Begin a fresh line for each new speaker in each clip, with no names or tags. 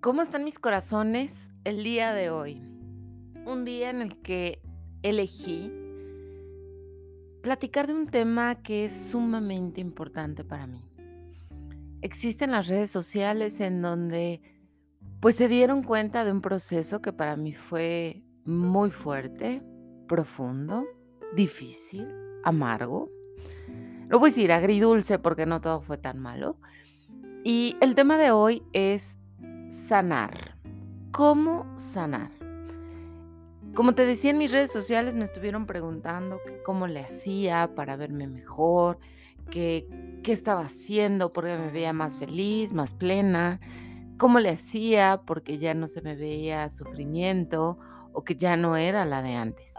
¿Cómo están mis corazones el día de hoy? Un día en el que elegí platicar de un tema que es sumamente importante para mí. Existen las redes sociales en donde pues se dieron cuenta de un proceso que para mí fue muy fuerte, profundo, difícil, amargo. Lo voy a decir agridulce porque no todo fue tan malo. Y el tema de hoy es sanar. ¿Cómo sanar? Como te decía en mis redes sociales, me estuvieron preguntando cómo le hacía para verme mejor, qué estaba haciendo porque me veía más feliz, más plena, cómo le hacía porque ya no se me veía sufrimiento o que ya no era la de antes.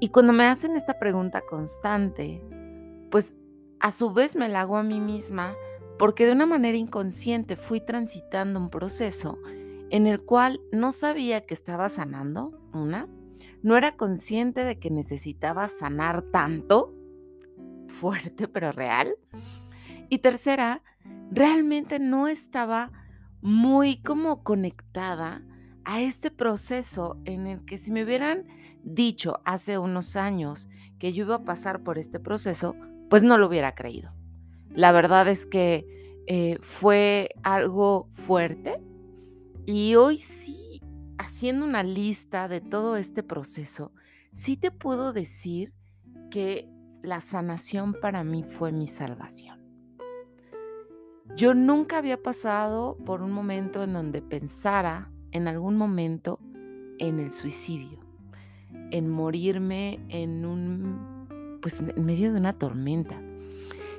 Y cuando me hacen esta pregunta constante, pues a su vez me la hago a mí misma porque de una manera inconsciente fui transitando un proceso en el cual no sabía que estaba sanando, una, no era consciente de que necesitaba sanar tanto, fuerte pero real, y tercera, realmente no estaba muy como conectada a este proceso en el que si me hubieran dicho hace unos años que yo iba a pasar por este proceso, pues no lo hubiera creído. La verdad es que eh, fue algo fuerte y hoy sí, haciendo una lista de todo este proceso, sí te puedo decir que la sanación para mí fue mi salvación. Yo nunca había pasado por un momento en donde pensara en algún momento en el suicidio, en morirme en un pues en medio de una tormenta.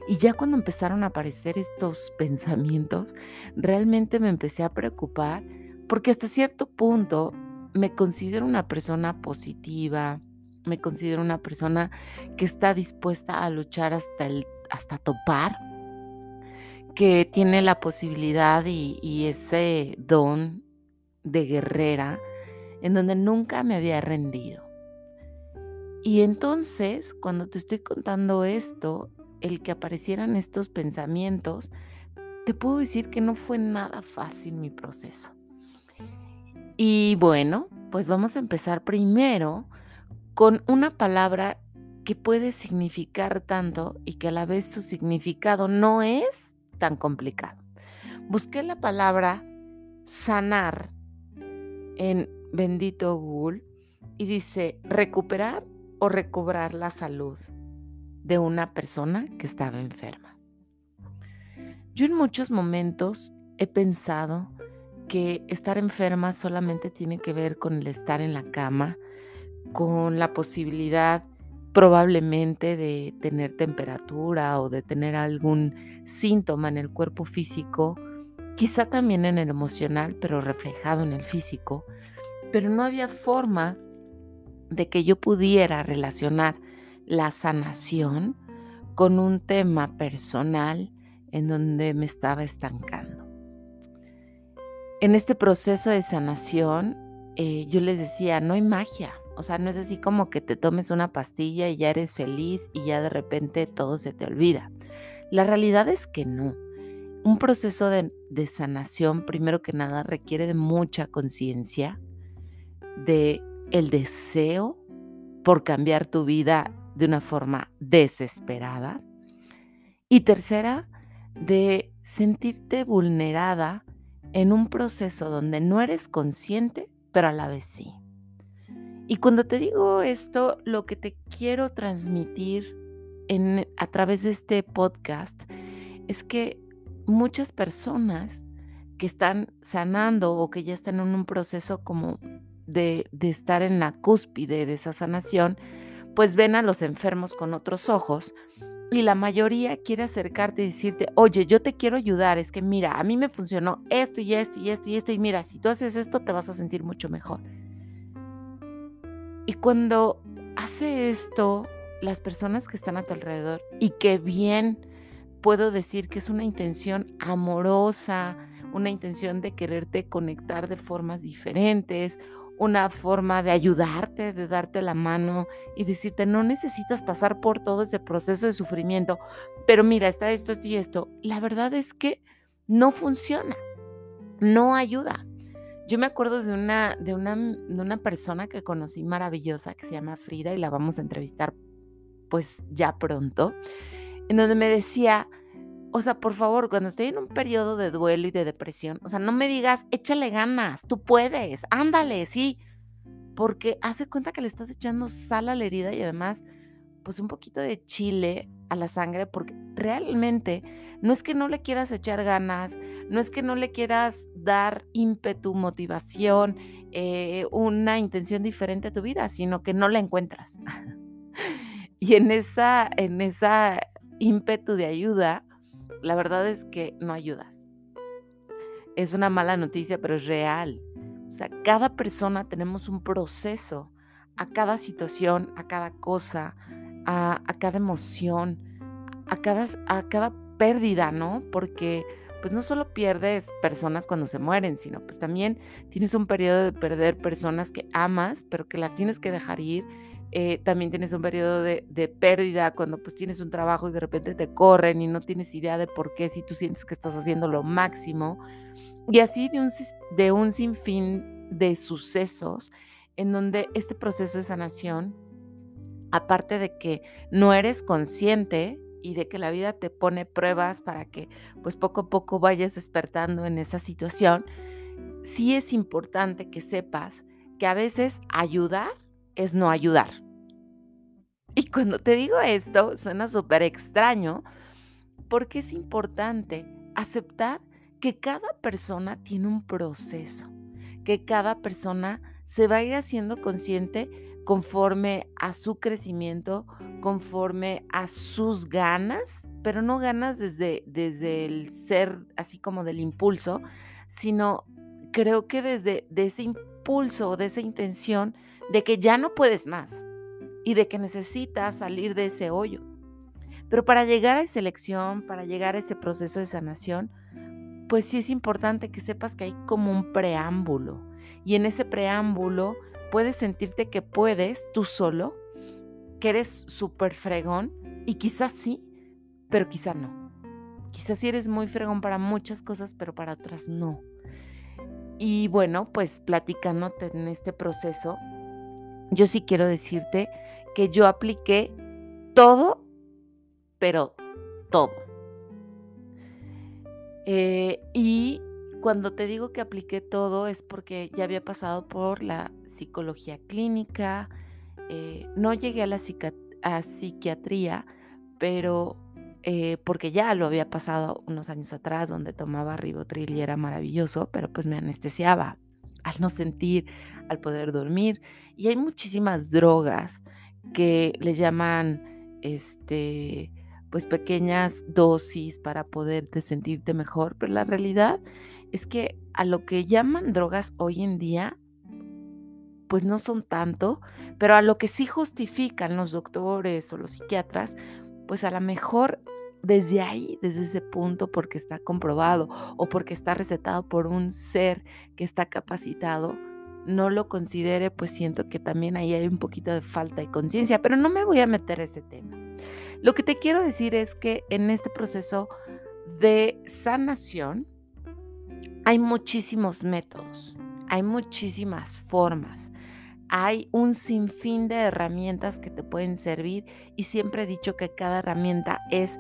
Y ya cuando empezaron a aparecer estos pensamientos, realmente me empecé a preocupar porque hasta cierto punto me considero una persona positiva, me considero una persona que está dispuesta a luchar hasta, el, hasta topar, que tiene la posibilidad y, y ese don de guerrera en donde nunca me había rendido. Y entonces, cuando te estoy contando esto, el que aparecieran estos pensamientos, te puedo decir que no fue nada fácil mi proceso. Y bueno, pues vamos a empezar primero con una palabra que puede significar tanto y que a la vez su significado no es tan complicado. Busqué la palabra sanar en bendito Google y dice recuperar o recobrar la salud de una persona que estaba enferma. Yo en muchos momentos he pensado que estar enferma solamente tiene que ver con el estar en la cama, con la posibilidad probablemente de tener temperatura o de tener algún síntoma en el cuerpo físico, quizá también en el emocional, pero reflejado en el físico, pero no había forma de que yo pudiera relacionar la sanación con un tema personal en donde me estaba estancando. En este proceso de sanación, eh, yo les decía, no hay magia, o sea, no es así como que te tomes una pastilla y ya eres feliz y ya de repente todo se te olvida. La realidad es que no. Un proceso de, sanación, primero que nada, requiere de mucha conciencia, de el deseo por cambiar tu vida de una forma desesperada. Y tercera, de sentirte vulnerada en un proceso donde no eres consciente, pero a la vez sí. Y cuando te digo esto, lo que te quiero transmitir en, a través de este podcast es que muchas personas que están sanando o que ya están en un proceso como de, de estar en la cúspide de esa sanación, pues ven a los enfermos con otros ojos y la mayoría quiere acercarte y decirte, oye, yo te quiero ayudar, es que mira, a mí me funcionó esto y esto y esto y esto y mira, si tú haces esto te vas a sentir mucho mejor. Y cuando hace esto las personas que están a tu alrededor y que bien puedo decir que es una intención amorosa, una intención de quererte conectar de formas diferentes, una forma de ayudarte, de darte la mano y decirte, no necesitas pasar por todo ese proceso de sufrimiento, pero mira, está esto, esto y esto. La verdad es que no funciona. no ayuda. Yo me acuerdo de una, de una, de una persona que conocí maravillosa que se llama Frida y la vamos a entrevistar pues ya pronto, en donde me decía, o sea, por favor, cuando estoy en un periodo de duelo y de depresión, o sea, no me digas, échale ganas, tú puedes, ándale, sí, porque hace cuenta que le estás echando sal a la herida y además, pues un poquito de chile a la sangre, porque realmente no es que no le quieras echar ganas, no es que no le quieras dar ímpetu, motivación, eh, una intención diferente a tu vida, sino que no la encuentras. y en esa, en esa ímpetu de ayuda, la verdad es que no ayudas. Es una mala noticia, pero es real. O sea, cada persona tenemos un proceso a cada situación, a cada cosa, a, cada emoción, a cada, a cada pérdida, ¿no? Porque pues no solo pierdes personas cuando se mueren, sino pues también tienes un periodo de perder personas que amas, pero que las tienes que dejar ir eh, también tienes un periodo de, pérdida cuando pues tienes un trabajo y de repente te corren y no tienes idea de por qué si tú sientes que estás haciendo lo máximo. Y así de un, de un sinfín de sucesos en donde este proceso de sanación, aparte de que no eres consciente y de que la vida te pone pruebas para que pues poco a poco vayas despertando en esa situación, sí es importante que sepas que a veces ayudar es no ayudar. Y cuando te digo esto, suena súper extraño, porque es importante aceptar que cada persona tiene un proceso, que cada persona se va a ir haciendo consciente conforme a su crecimiento, conforme a sus ganas, pero no ganas desde, desde el ser así como del impulso, sino creo que desde de ese impulso, de esa intención de que ya no puedes más, y de que necesitas salir de ese hoyo. Pero para llegar a esa elección, para llegar a ese proceso de sanación, pues sí es importante que sepas que hay como un preámbulo. Y en ese preámbulo puedes sentirte que puedes tú solo, que eres súper fregón, y quizás sí, pero quizás no. Quizás sí eres muy fregón para muchas cosas, pero para otras no. Y bueno, pues platicándote en este proceso, yo sí quiero decirte que yo apliqué todo, pero todo. Eh, y cuando te digo que apliqué todo es porque ya había pasado por la psicología clínica, eh, no llegué a la psiquiatría, pero eh, porque ya lo había pasado unos años atrás, donde tomaba ribotril y era maravilloso, pero pues me anestesiaba al no sentir, al poder dormir. Y hay muchísimas drogas que le llaman este pues pequeñas dosis para poderte sentirte mejor, pero la realidad es que a lo que llaman drogas hoy en día pues no son tanto, pero a lo que sí justifican los doctores o los psiquiatras, pues a lo mejor desde ahí, desde ese punto, porque está comprobado o porque está recetado por un ser que está capacitado, no lo considere, pues siento que también ahí hay un poquito de falta de conciencia, pero no me voy a meter a ese tema. Lo que te quiero decir es que en este proceso de sanación hay muchísimos métodos, hay muchísimas formas, hay un sinfín de herramientas que te pueden servir y siempre he dicho que cada herramienta es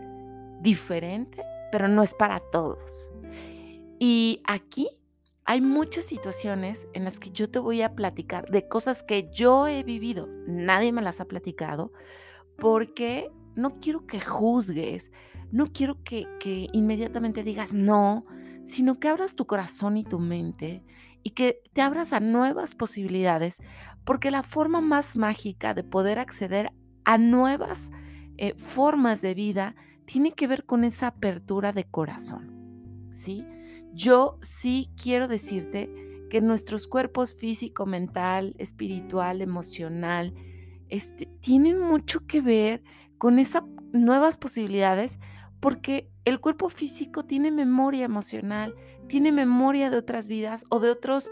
diferente, pero no es para todos. Y aquí hay muchas situaciones en las que yo te voy a platicar de cosas que yo he vivido. Nadie me las ha platicado porque no quiero que juzgues, no quiero que, que inmediatamente digas no, sino que abras tu corazón y tu mente y que te abras a nuevas posibilidades, porque la forma más mágica de poder acceder a nuevas eh, formas de vida tiene que ver con esa apertura de corazón, ¿sí? Yo sí quiero decirte que nuestros cuerpos físico, mental, espiritual, emocional, este, tienen mucho que ver con esas nuevas posibilidades porque el cuerpo físico tiene memoria emocional, tiene memoria de otras vidas o de otros,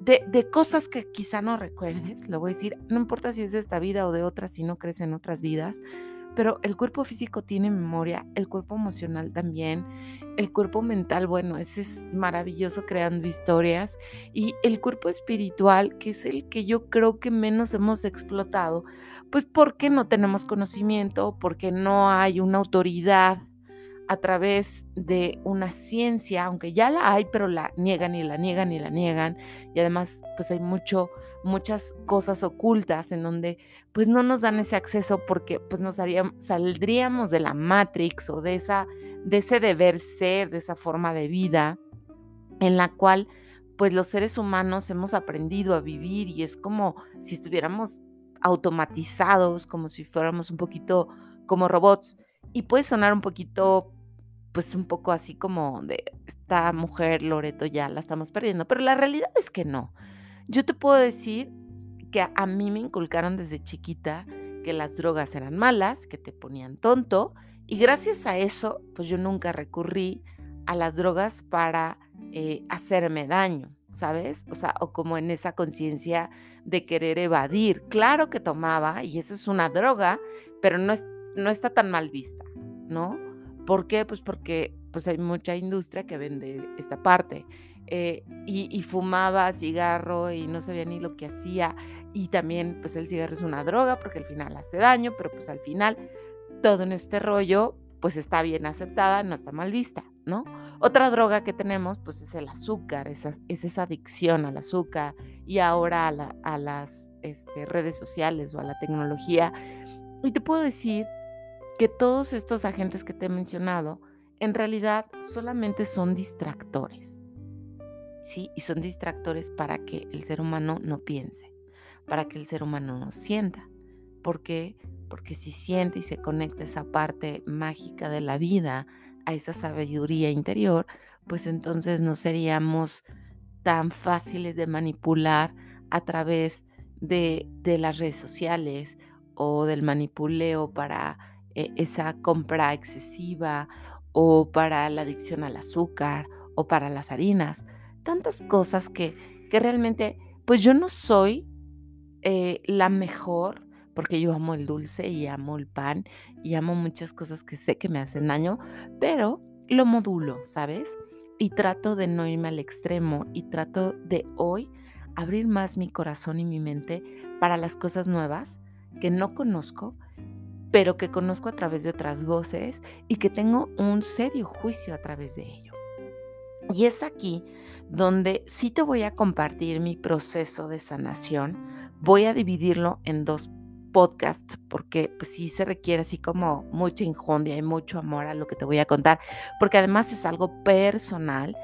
de, de, cosas que quizá no recuerdes, lo voy a decir, no importa si es de esta vida o de otras, si no crees en otras vidas, pero el cuerpo físico tiene memoria, el cuerpo emocional también, el cuerpo mental, bueno, ese es maravilloso creando historias, y el cuerpo espiritual, que es el que yo creo que menos hemos explotado, pues porque no tenemos conocimiento, porque no hay una autoridad a través de una ciencia, aunque ya la hay, pero la niegan y la niegan y la niegan, y además pues hay mucho, muchas cosas ocultas en donde pues no nos dan ese acceso porque pues nos saldríamos de la Matrix o de, esa, de ese deber ser, de esa forma de vida en la cual pues los seres humanos hemos aprendido a vivir y es como si estuviéramos automatizados, como si fuéramos un poquito como robots. Y puede sonar un poquito pues un poco así como de esta mujer Loreto ya la estamos perdiendo, pero la realidad es que no. Yo te puedo decir que a mí me inculcaron desde chiquita que las drogas eran malas, que te ponían tonto y gracias a eso pues yo nunca recurrí a las drogas para eh, hacerme daño, ¿sabes? O sea, o como en esa conciencia de querer evadir. Claro que tomaba y eso es una droga, pero no, es, no está tan mal vista, ¿no? ¿Por qué? Pues porque pues hay mucha industria que vende esta parte. Eh, y, fumaba cigarro y no sabía ni lo que hacía. Y también, pues el cigarro es una droga porque al final hace daño, pero pues al final todo en este rollo, pues está bien aceptada, no está mal vista, ¿no? Otra droga que tenemos, pues es el azúcar, es esa adicción al azúcar y ahora a, las este, redes sociales o a la tecnología. Y te puedo decir que todos estos agentes que te he mencionado en realidad solamente son distractores. ¿Sí? Y son distractores para que el ser humano no piense, para que el ser humano no sienta. ¿Por qué? Porque si siente y se conecta esa parte mágica de la vida, a esa sabiduría interior, pues entonces no seríamos tan fáciles de manipular a través de, de las redes sociales o del manipuleo para e, esa compra excesiva o para la adicción al azúcar o para las harinas. Tantas cosas que, que realmente, pues yo no soy eh, la mejor porque yo amo el dulce y amo el pan y amo muchas cosas que sé que me hacen daño, pero lo modulo, ¿sabes? Y trato de no irme al extremo y trato de hoy abrir más mi corazón y mi mente para las cosas nuevas que no conozco pero que conozco a través de otras voces y que tengo un serio juicio a través de ello. Y es aquí donde sí te voy a compartir mi proceso de sanación. Voy a dividirlo en dos podcasts porque pues, sí se requiere así como mucha injundia y mucho amor a lo que te voy a contar, porque además es algo personal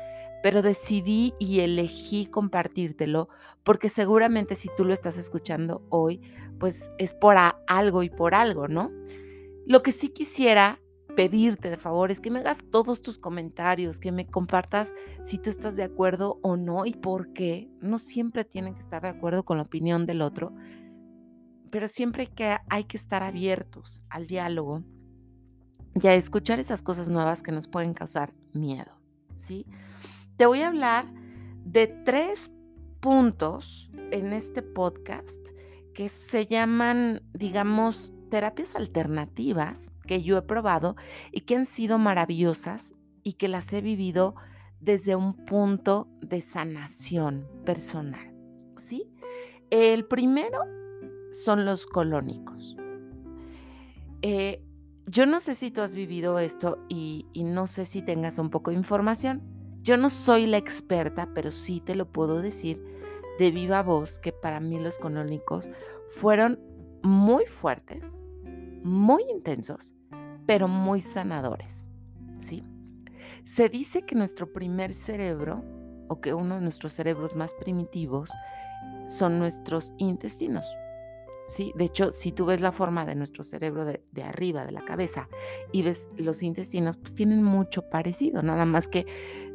pero decidí y elegí compartírtelo porque seguramente si tú lo estás escuchando hoy, pues es por algo y por algo, ¿no? Lo que sí quisiera pedirte de favor es que me hagas todos tus comentarios, que me compartas si tú estás de acuerdo o no y por qué. No siempre tienen que estar de acuerdo con la opinión del otro, pero siempre que hay que estar abiertos al diálogo y a escuchar esas cosas nuevas que nos pueden causar miedo, ¿sí? Te voy a hablar de tres puntos en este podcast que se llaman, digamos, terapias alternativas que yo he probado y que han sido maravillosas y que las he vivido desde un punto de sanación personal. ¿Sí? El primero son los colónicos. Eh, yo no sé si tú has vivido esto y, y no sé si tengas un poco de información. Yo no soy la experta, pero sí te lo puedo decir de viva voz que para mí los colónicos fueron muy fuertes, muy intensos, pero muy sanadores. ¿sí? Se dice que nuestro primer cerebro, o que uno de nuestros cerebros más primitivos, son nuestros intestinos. ¿sí? De hecho, si tú ves la forma de nuestro cerebro de, arriba, de la cabeza, y ves los intestinos, pues tienen mucho parecido, nada más que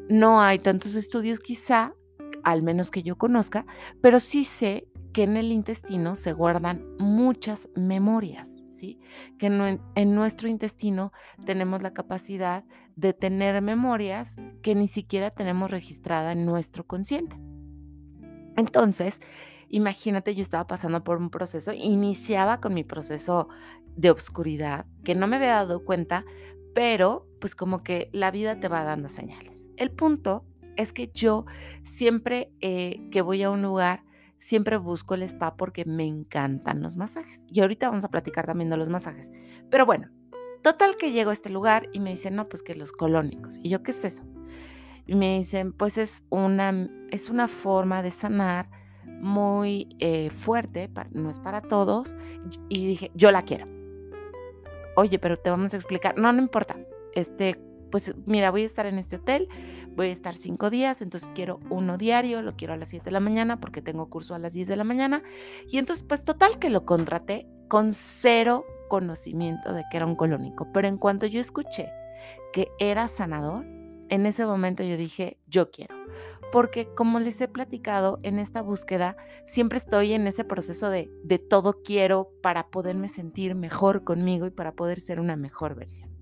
no hay tantos estudios quizá, al menos que yo conozca, pero sí sé que en el intestino se guardan muchas memorias, ¿sí? Que en nuestro intestino tenemos la capacidad de tener memorias que ni siquiera tenemos registrada en nuestro consciente. Entonces, imagínate, yo estaba pasando por un proceso, iniciaba con mi proceso de obscuridad que no me había dado cuenta, pero pues como que la vida te va dando señales. El punto es que yo siempre eh, que voy a un lugar, siempre busco el spa porque me encantan los masajes. Y ahorita vamos a platicar también de los masajes. Pero bueno, total que llego a este lugar y me dicen, no, pues que los colónicos. Y yo, ¿qué es eso? Y me dicen, pues es una, es una forma de sanar muy eh, fuerte, no es para todos. Y dije, yo la quiero. Oye, pero te vamos a explicar. No, no importa. Este, pues mira, voy a estar en este hotel, voy a estar cinco días, entonces quiero uno diario, lo quiero a las 7 de la mañana porque tengo curso a las 10 de la mañana. Y entonces, pues total que lo contraté con cero conocimiento de que era un colónico. Pero en cuanto yo escuché que era sanador, en ese momento yo dije, yo quiero. Porque como les he platicado, en esta búsqueda siempre estoy en ese proceso de, de todo quiero para poderme sentir mejor conmigo y para poder ser una mejor versión.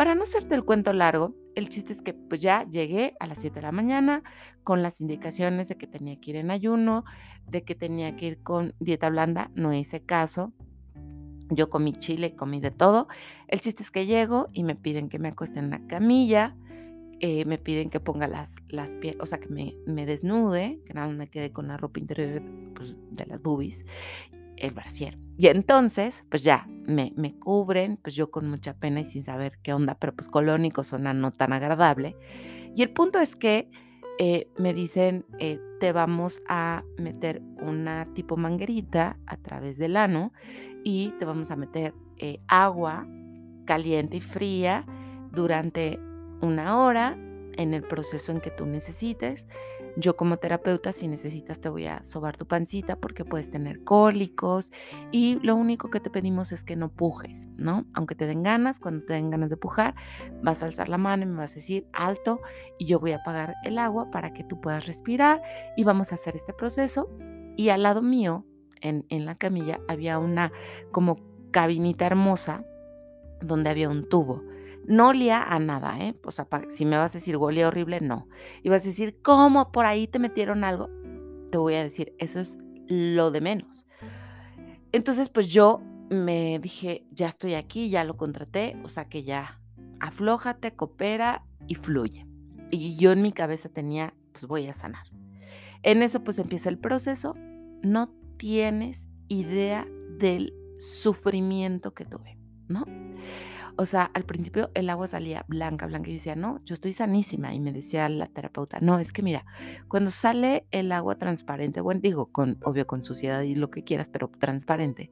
Para no hacerte el cuento largo, el chiste es que pues ya llegué a las 7 de la mañana con las indicaciones de que tenía que ir en ayuno, de que tenía que ir con dieta blanda, no hice caso. Yo comí chile, comí de todo. El chiste es que llego y me piden que me acueste en una camilla, eh, me piden que ponga las, las o sea, que me, me, desnude, que nada me quede con la ropa interior pues, de las boobies el brasier. Y entonces, pues ya, me, me, cubren, pues yo con mucha pena y sin saber qué onda, pero pues colónico suena no tan agradable. Y el punto es que eh, me dicen, eh, te vamos a meter una tipo manguerita a través del ano y te vamos a meter eh, agua caliente y fría durante una hora en el proceso en que tú necesites. Yo como terapeuta, si necesitas, te voy a sobar tu pancita porque puedes tener cólicos y lo único que te pedimos es que no pujes, ¿no? Aunque te den ganas, cuando te den ganas de pujar, vas a alzar la mano y me vas a decir alto y yo voy a apagar el agua para que tú puedas respirar y vamos a hacer este proceso. Y al lado mío, en, en la camilla, había una como cabinita hermosa donde había un tubo. No olía a nada, ¿eh? O sea, si me vas a decir olía horrible, no. Y vas a decir, ¿cómo por ahí te metieron algo? Te voy a decir, eso es lo de menos. Entonces, pues yo me dije, ya estoy aquí, ya lo contraté, o sea que ya aflójate, coopera y fluye. Y yo en mi cabeza tenía, pues voy a sanar. En eso pues empieza el proceso. No tienes idea del sufrimiento que tuve, ¿no? O sea, al principio el agua salía blanca, blanca, y yo decía, no, yo estoy sanísima. Y me decía la terapeuta, no, es que mira, cuando sale el agua transparente, bueno, digo, con, obvio, con suciedad y lo que quieras, pero transparente,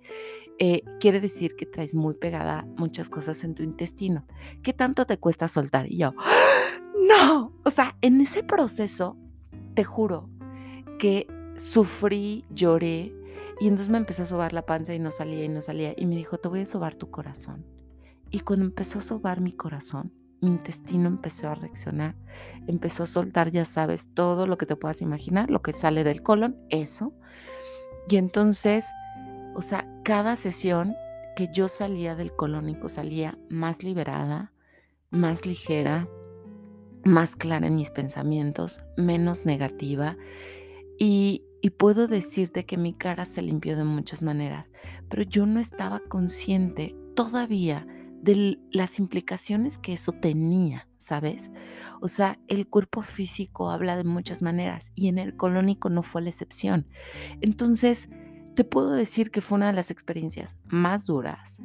eh, quiere decir que traes muy pegada muchas cosas en tu intestino. ¿Qué tanto te cuesta soltar? Y yo, no, o sea, en ese proceso, te juro que sufrí, lloré, y entonces me empezó a sobar la panza y no salía y no salía. Y me dijo, te voy a sobar tu corazón. Y cuando empezó a sobar mi corazón, mi intestino empezó a reaccionar, empezó a soltar, ya sabes, todo lo que te puedas imaginar, lo que sale del colon, eso. Y entonces, o sea, cada sesión que yo salía del colónico salía más liberada, más ligera, más clara en mis pensamientos, menos negativa. Y, y puedo decirte que mi cara se limpió de muchas maneras, pero yo no estaba consciente todavía de las implicaciones que eso tenía, ¿sabes? O sea, el cuerpo físico habla de muchas maneras y en el colónico no fue la excepción. Entonces, te puedo decir que fue una de las experiencias más duras,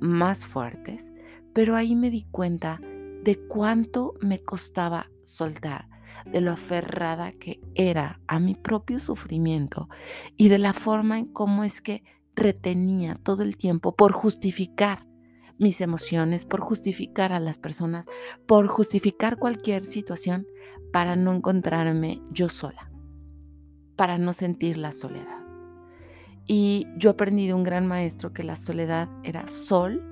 más fuertes, pero ahí me di cuenta de cuánto me costaba soltar, de lo aferrada que era a mi propio sufrimiento y de la forma en cómo es que retenía todo el tiempo por justificar mis emociones, por justificar a las personas, por justificar cualquier situación para no encontrarme yo sola, para no sentir la soledad. Y yo aprendí de un gran maestro que la soledad era sol,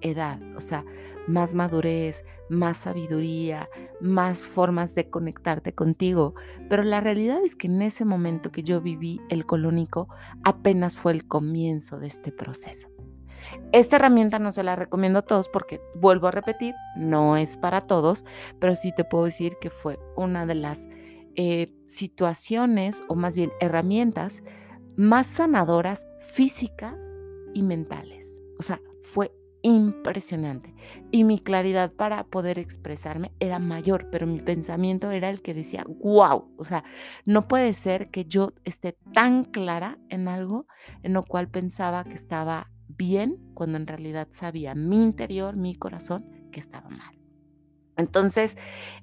edad, o sea, más madurez, más sabiduría, más formas de conectarte contigo. Pero la realidad es que en ese momento que yo viví el colónico, apenas fue el comienzo de este proceso. Esta herramienta no se la recomiendo a todos porque, vuelvo a repetir, no es para todos, pero sí te puedo decir que fue una de las eh, situaciones o más bien herramientas más sanadoras físicas y mentales. O sea, fue impresionante y mi claridad para poder expresarme era mayor, pero mi pensamiento era el que decía, wow, o sea, no puede ser que yo esté tan clara en algo en lo cual pensaba que estaba bien cuando en realidad sabía mi interior, mi corazón, que estaba mal. Entonces,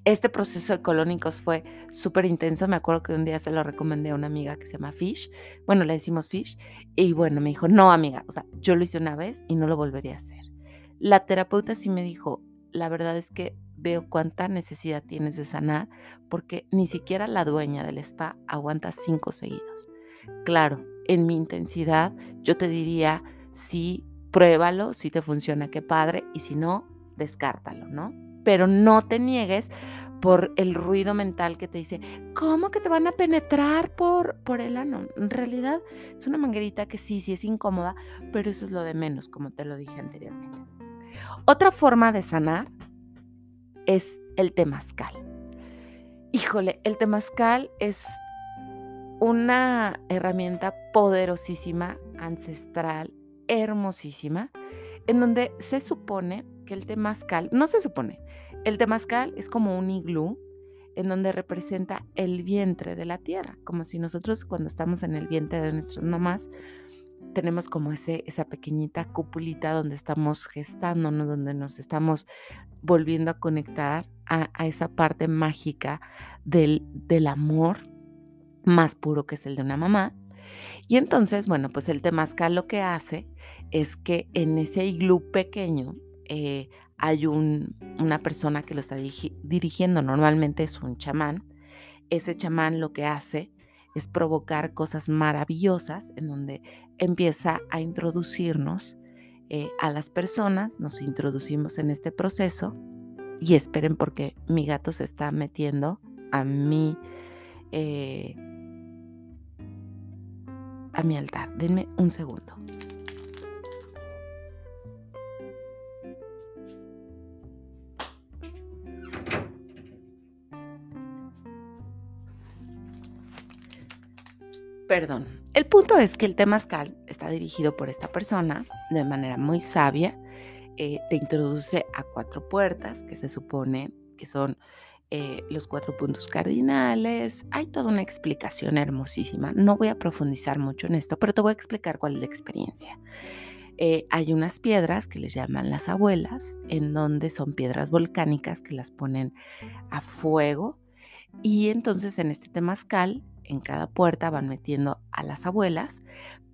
este proceso de colónicos fue súper intenso. Me acuerdo que un día se lo recomendé a una amiga que se llama Fish. Bueno, le decimos Fish. Y bueno, me dijo, no, amiga, o sea, yo lo hice una vez y no lo volvería a hacer. La terapeuta sí me dijo, la verdad es que veo cuánta necesidad tienes de sanar porque ni siquiera la dueña del spa aguanta cinco seguidos. Claro, en mi intensidad yo te diría, sí, pruébalo, si te funciona, qué padre, y si no, descártalo, ¿no? Pero no te niegues por el ruido mental que te dice, ¿cómo que te van a penetrar por, por el ano? En realidad es una manguerita que sí, sí es incómoda, pero eso es lo de menos, como te lo dije anteriormente. Otra forma de sanar es el temazcal. Híjole, el temazcal es una herramienta poderosísima, ancestral, hermosísima, en donde se supone que el temazcal, no se supone, el temazcal es como un iglú en donde representa el vientre de la tierra, como si nosotros cuando estamos en el vientre de nuestras mamás tenemos como ese, esa pequeñita cúpulita donde estamos gestándonos, donde nos estamos volviendo a conectar a, esa parte mágica del, del, amor más puro que es el de una mamá. Y entonces, bueno, pues el temazcal lo que hace es que en ese iglú pequeño eh, hay un, una persona que lo está dirigiendo, normalmente es un chamán. Ese chamán lo que hace es provocar cosas maravillosas en donde empieza a introducirnos eh, a las personas, nos introducimos en este proceso y esperen porque mi gato se está metiendo a mi, a mi altar. Denme un segundo. Perdón. El punto es que el temazcal está dirigido por esta persona de manera muy sabia. Eh, te introduce a cuatro puertas que se supone que son eh, los cuatro puntos cardinales. Hay toda una explicación hermosísima. No voy a profundizar mucho en esto, pero te voy a explicar cuál es la experiencia. Eh, hay unas piedras que les llaman las abuelas, en donde son piedras volcánicas que las ponen a fuego. Y entonces en este temazcal en cada puerta van metiendo a las abuelas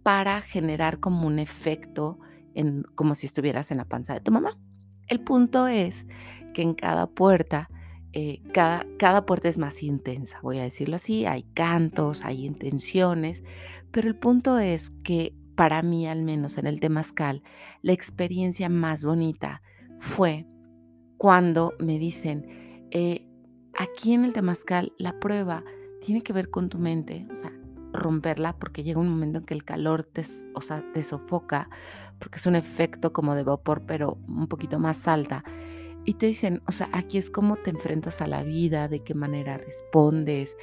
para generar como un efecto en, como si estuvieras en la panza de tu mamá. El punto es que en cada puerta, eh, cada, cada puerta es más intensa, voy a decirlo así, hay cantos, hay intenciones, pero el punto es que para mí al menos en el temazcal, la experiencia más bonita fue cuando me dicen, eh, aquí en el temazcal la prueba tiene que ver con tu mente, o sea, romperla porque llega un momento en que el calor te, o sea, te sofoca, porque es un efecto como de vapor, pero un poquito más alta. Y te dicen, o sea, aquí es cómo te enfrentas a la vida, de qué manera respondes,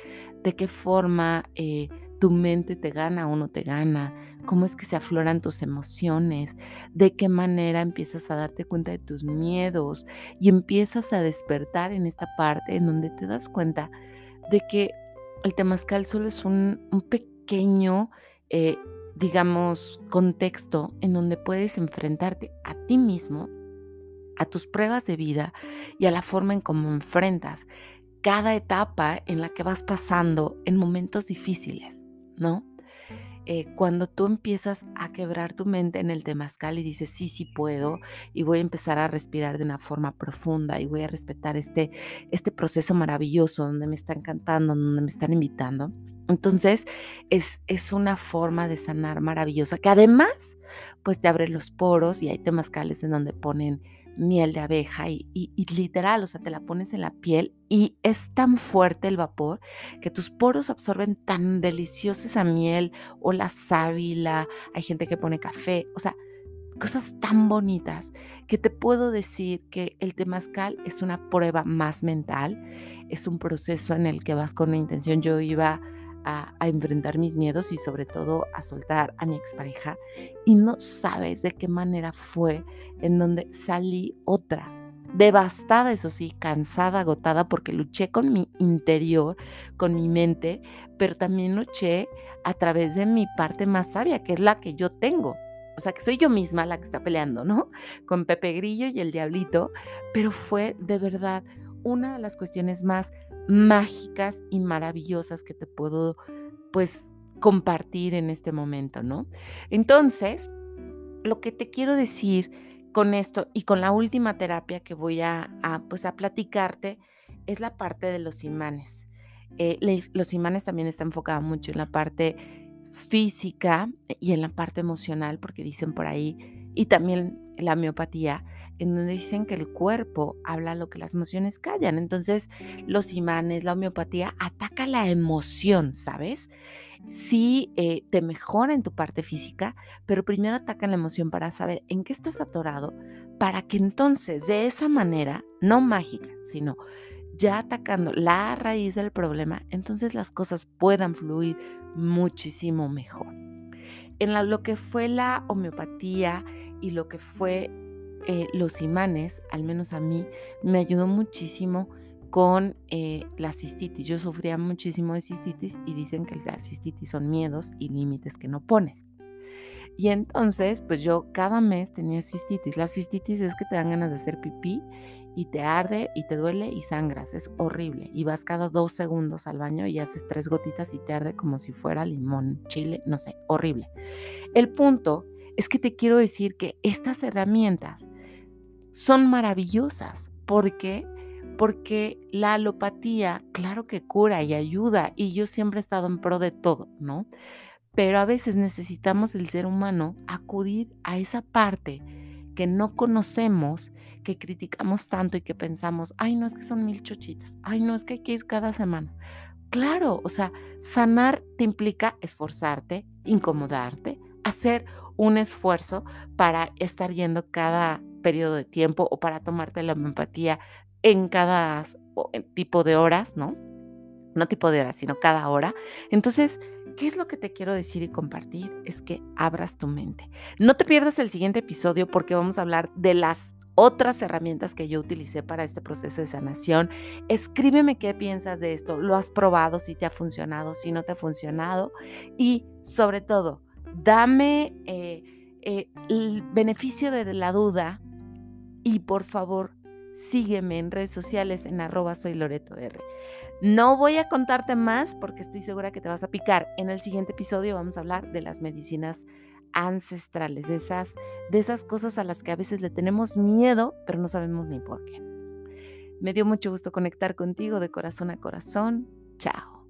de qué forma eh, tu mente te gana o no te gana, cómo es que se afloran tus emociones, de qué manera empiezas a darte cuenta de tus miedos y empiezas a despertar en esta parte en donde te das cuenta de que el temazcal solo es un, pequeño, eh, digamos, contexto en donde puedes enfrentarte a ti mismo, a tus pruebas de vida y a la forma en cómo enfrentas cada etapa en la que vas pasando en momentos difíciles, ¿no? Eh, cuando tú empiezas a quebrar tu mente en el temazcal y dices, sí, sí puedo, y voy a empezar a respirar de una forma profunda y voy a respetar este, este proceso maravilloso donde me están cantando, donde me están invitando. Entonces, es, es una forma de sanar maravillosa que además, pues te abre los poros y hay temazcales en donde ponen miel de abeja y, literal, o sea, te la pones en la piel y es tan fuerte el vapor que tus poros absorben tan deliciosa esa miel o la sábila, hay gente que pone café, o sea, cosas tan bonitas que te puedo decir que el temazcal es una prueba más mental, es un proceso en el que vas con una intención. Yo iba a, enfrentar mis miedos y sobre todo a soltar a mi expareja. Y no sabes de qué manera fue en donde salí otra, devastada, eso sí, cansada, agotada, porque luché con mi interior, con mi mente, pero también luché a través de mi parte más sabia, que es la que yo tengo. O sea, que soy yo misma la que está peleando, ¿no? Con Pepe Grillo y el Diablito, pero fue de verdad una de las cuestiones más mágicas y maravillosas que te puedo, pues, compartir en este momento, ¿no? Entonces, lo que te quiero decir con esto y con la última terapia que voy a, pues, a platicarte es la parte de los imanes. Eh, los imanes también está enfocada mucho en la parte física y en la parte emocional, porque dicen por ahí, y también la miopatía, en donde dicen que el cuerpo habla lo que las emociones callan. Entonces, los imanes, la homeopatía ataca la emoción, ¿sabes? Sí, eh, te mejora en tu parte física, pero primero atacan la emoción para saber en qué estás atorado, para que entonces, de esa manera, no mágica, sino ya atacando la raíz del problema, entonces las cosas puedan fluir muchísimo mejor. En lo que fue la homeopatía y lo que fue eh, los imanes, al menos a mí, me ayudó muchísimo con eh, la cistitis. Yo sufría muchísimo de cistitis y dicen que la cistitis son miedos y límites que no pones. Y entonces, pues yo cada mes tenía cistitis. La cistitis es que te dan ganas de hacer pipí y te arde y te duele y sangras. Es horrible. Y vas cada dos segundos al baño y haces tres gotitas y te arde como si fuera limón, chile, no sé, horrible. El punto es que te quiero decir que estas herramientas son maravillosas. ¿Por qué? Porque la alopatía, claro que cura y ayuda, y yo siempre he estado en pro de todo, ¿no? Pero a veces necesitamos el ser humano acudir a esa parte que no conocemos, que criticamos tanto y que pensamos, ay, no es que son mil chochitos, ay, no es que hay que ir cada semana. Claro, o sea, sanar te implica esforzarte, incomodarte, hacer un esfuerzo para estar yendo cada periodo de tiempo o para tomarte la homeopatía en cada tipo de horas, ¿no? No tipo de horas, sino cada hora. Entonces, ¿qué es lo que te quiero decir y compartir? Es que abras tu mente. No te pierdas el siguiente episodio porque vamos a hablar de las otras herramientas que yo utilicé para este proceso de sanación. Escríbeme qué piensas de esto. ¿Lo has probado? Si te ha funcionado, si no te ha funcionado. Y sobre todo, dame eh, eh, el beneficio de la duda y por favor, sígueme en redes sociales en arroba soy Loreto R. No voy a contarte más porque estoy segura que te vas a picar. En el siguiente episodio vamos a hablar de las medicinas ancestrales, de esas, de esas cosas a las que a veces le tenemos miedo, pero no sabemos ni por qué. Me dio mucho gusto conectar contigo de corazón a corazón. Chao.